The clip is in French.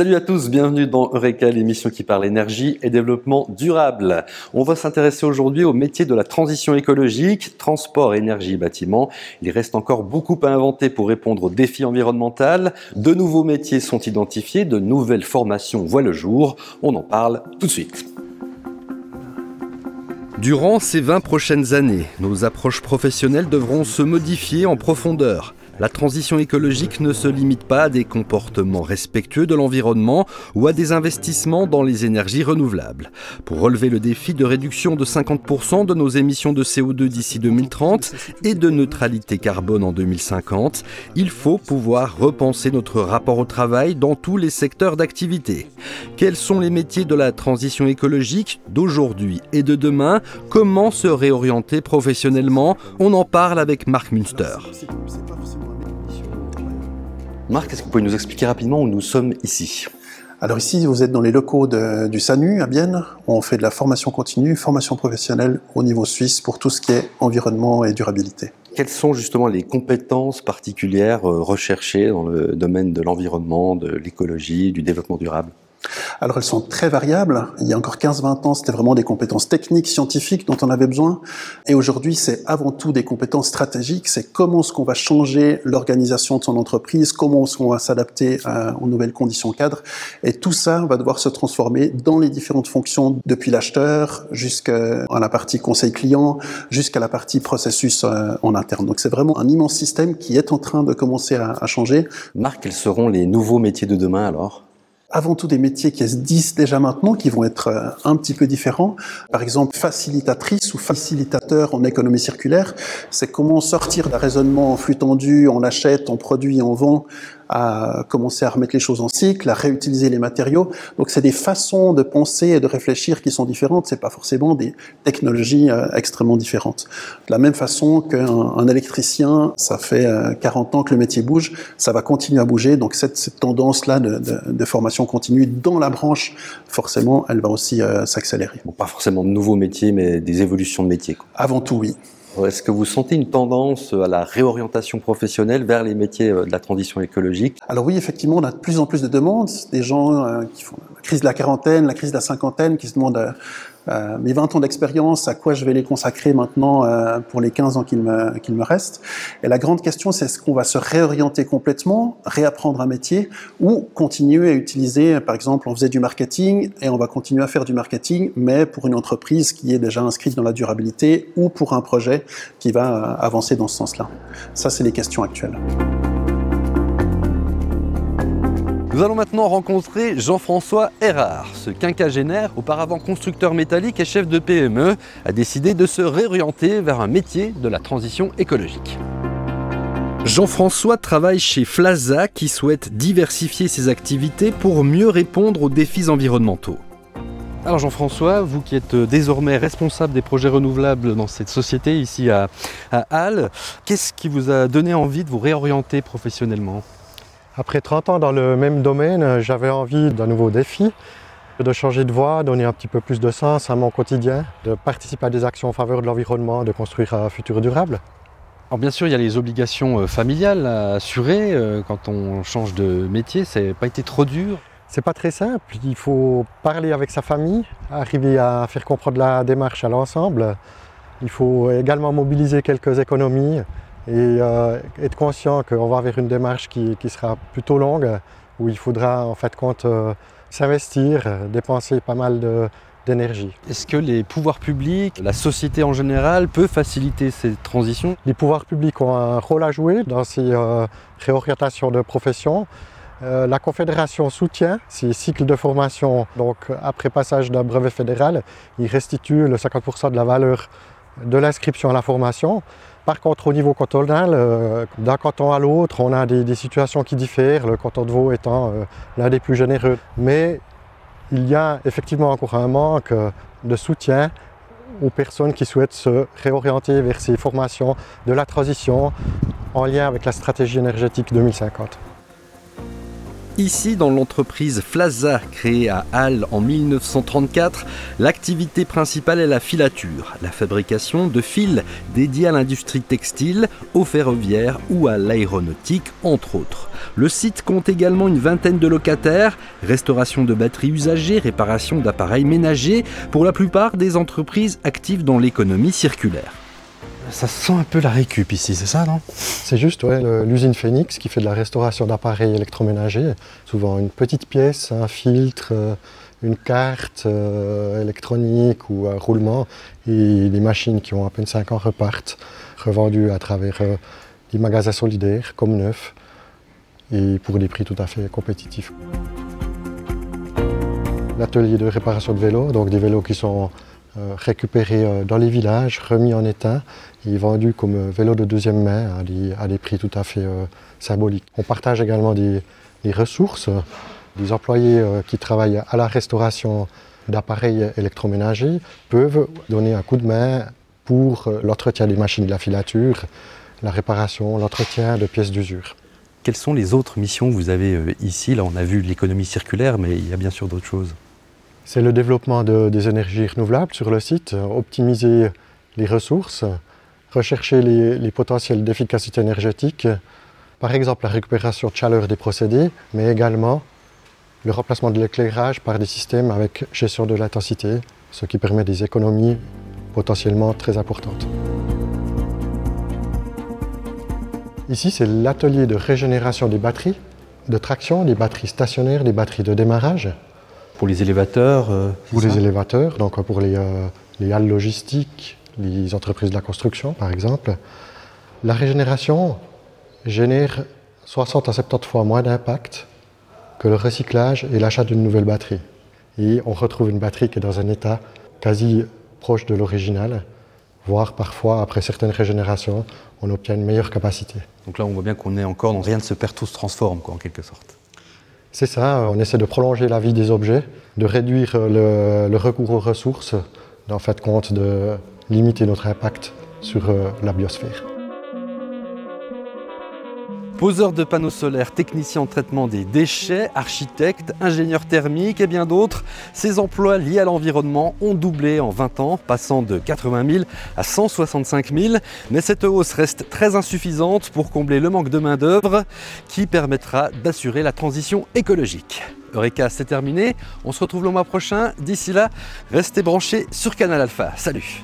Salut à tous, bienvenue dans Eureka, l'émission qui parle énergie et développement durable. On va s'intéresser aujourd'hui au métier de la transition écologique, transport, énergie, bâtiment. Il reste encore beaucoup à inventer pour répondre aux défis environnementaux. De nouveaux métiers sont identifiés, de nouvelles formations voient le jour. On en parle tout de suite. Durant ces 20 prochaines années, nos approches professionnelles devront se modifier en profondeur. La transition écologique ne se limite pas à des comportements respectueux de l'environnement ou à des investissements dans les énergies renouvelables. Pour relever le défi de réduction de 50% de nos émissions de CO2 d'ici 2030 et de neutralité carbone en 2050, il faut pouvoir repenser notre rapport au travail dans tous les secteurs d'activité. Quels sont les métiers de la transition écologique d'aujourd'hui et de demain? Comment se réorienter professionnellement? On en parle avec Marc Münster. Marc, est-ce que vous pouvez nous expliquer rapidement où nous sommes ici? Alors ici, vous êtes dans les locaux du SANU à Bienne. On fait de la formation continue, formation professionnelle au niveau suisse pour tout ce qui est environnement et durabilité. Quelles sont justement les compétences particulières euh, recherchées dans le domaine de l'environnement, de l'écologie, du développement durable? Alors elles sont très variables. Il y a encore 15-20 ans, c'était vraiment des compétences techniques, scientifiques dont on avait besoin. Et aujourd'hui, c'est avant tout des compétences stratégiques. C'est comment est-ce qu'on va changer l'organisation de son entreprise, comment est-ce qu'on va s'adapter euh, aux nouvelles conditions cadres. Et tout ça va devoir se transformer dans les différentes fonctions, depuis l'acheteur jusqu'à la partie conseil client, jusqu'à la partie processus euh, en interne. Donc c'est vraiment un immense système qui est en train de commencer à, à changer. Marc, quels seront les nouveaux métiers de demain alors? Avant tout des métiers qui se disent déjà maintenant, qui vont être euh, un petit peu différents. Par exemple, facilitatrice ou facilitateur en économie circulaire, c'est comment sortir d'un raisonnement en flux tendu, on achète, on produit, on vend, à commencer à remettre les choses en cycle, à réutiliser les matériaux. Donc c'est des façons de penser et de réfléchir qui sont différentes. C'est pas forcément des technologies euh, extrêmement différentes. De la même façon qu'un électricien, ça fait 40 euh, ans que le métier bouge, ça va continuer à bouger. Donc cette, cette tendance-là de, de, de, formation continue dans la branche, forcément, elle va aussi euh, s'accélérer. Bon, pas forcément de nouveaux métiers, mais des évolutions de métiers. Quoi. Avant tout, oui. Est-ce que vous sentez une tendance à la réorientation professionnelle vers les métiers euh, de la transition écologique? Alors oui, effectivement, on a de plus en plus de demandes. Des gens euh, qui font la crise de la quarantaine, la crise de la cinquantaine, qui se demandent euh, mes 20 ans d'expérience, à quoi je vais les consacrer maintenant euh, pour les 15 ans qu'il me, qu'il me reste? Et la grande question, c'est est-ce qu'on va se réorienter complètement, réapprendre un métier, ou continuer à utiliser, par exemple, on faisait du marketing et on va continuer à faire du marketing, mais pour une entreprise qui est déjà inscrite dans la durabilité ou pour un projet qui va euh, avancer dans ce sens-là? Ça, c'est les questions actuelles. Nous allons maintenant rencontrer Jean-François Erard. Ce quinquagénaire, auparavant constructeur métallique et chef de PME, a décidé de se réorienter vers un métier de la transition écologique. Jean-François travaille chez Flaza qui souhaite diversifier ses activités pour mieux répondre aux défis environnementaux. Alors Jean-François, vous qui êtes désormais responsable des projets renouvelables dans cette société ici à, à Halle, qu'est-ce qui vous a donné envie de vous réorienter professionnellement? Après 30 ans dans le même domaine, j'avais envie d'un nouveau défi, de changer de voie, donner un petit peu plus de sens à mon quotidien, de participer à des actions en faveur de l'environnement, de construire un futur durable. Alors bien sûr, il y a les obligations euh, familiales à assurer euh, quand on change de métier. Ça n'a pas été trop dur? C'est pas très simple. Il faut parler avec sa famille, arriver à faire comprendre la démarche à l'ensemble. Il faut également mobiliser quelques économies et euh, être conscient qu'on va vers une démarche qui, qui, sera plutôt longue, où il faudra en fait compte euh, s'investir, dépenser pas mal d'énergie. Est-ce que les pouvoirs publics, la société en général, peut faciliter cette transition Les pouvoirs publics ont un rôle à jouer dans ces euh, réorientations de profession. Euh, la Confédération soutient ces cycles de formation. Donc, après passage d'un brevet fédéral, il restitue le 50% de la valeur de l'inscription à la formation. Par contre, au niveau cantonal, euh, d'un canton à l'autre, on a des, situations qui diffèrent, le canton de Vaud étant euh, l'un des plus généreux. Mais il y a effectivement encore un manque de soutien aux personnes qui souhaitent se réorienter vers ces formations de la transition en lien avec la stratégie énergétique 2050. Ici, dans l'entreprise Flaza, créée à Halle en 1934, l'activité principale est la filature, la fabrication de fils dédiés à l'industrie textile, au ferroviaire ou à l'aéronautique, entre autres. Le site compte également une vingtaine de locataires, restauration de batteries usagées, réparation d'appareils ménagers, pour la plupart des entreprises actives dans l'économie circulaire. Ça sent un peu la récup ici, c'est ça, non? C'est juste l'usine Phoenix qui fait de la restauration d'appareils électroménagers. Souvent une petite pièce, un filtre, euh, une carte euh, électronique ou un roulement. Et les machines qui ont à peine 5 ans repartent, revendues à travers euh, des magasins solidaires comme neufs et pour des prix tout à fait compétitifs. L'atelier de réparation de vélos, donc des vélos qui sont récupérés euh, dans les villages, remis en état et vendus comme euh, vélos de deuxième main à des, prix tout à fait symboliques. On partage également des, ressources. Des employés qui travaillent à la restauration d'appareils électroménagers peuvent donner un coup de main pour l'entretien des machines de la filature, la réparation, l'entretien de pièces d'usure. Quelles sont les autres missions que vous avez ici? Là, on a vu l'économie circulaire, mais il y a bien sûr d'autres choses. C'est le développement des énergies renouvelables sur le site, optimiser les ressources, rechercher les, potentiels d'efficacité énergétique, par exemple la récupération de chaleur des procédés, mais également le remplacement de l'éclairage par des systèmes avec gestion de l'intensité, ce qui permet des économies potentiellement très importantes. Ici, c'est l'atelier de régénération des batteries, de traction, des batteries stationnaires, des batteries de démarrage. Pour les élévateurs euh, Pour les élévateurs, donc pour les, euh, les, halles logistiques, les entreprises de la construction par exemple. La régénération génère 60 à 70 fois moins d'impact que le recyclage et l'achat d'une nouvelle batterie. Et on retrouve une batterie qui est dans un état quasi proche de l'original, voire parfois, après certaines régénérations, on obtient une meilleure capacité. Donc là, on voit bien qu'on est encore dans rien ne se perd, tout se transforme, quoi, en quelque sorte. C'est ça, on essaie de prolonger la vie des objets, de réduire le, recours aux ressources, en fait compte de limiter notre impact sur euh, la biosphère. Poseur de panneaux solaires, technicien en traitement des déchets, architecte, ingénieur thermique et bien d'autres, ces emplois liés à l'environnement ont doublé en 20 ans, passant de 80 000 à 165 000. Mais cette hausse reste très insuffisante pour combler le manque de main-d'œuvre qui permettra d'assurer la transition écologique. Eureka, c'est terminé. On se retrouve le mois prochain. D'ici là, restez branchés sur Canal Alpha. Salut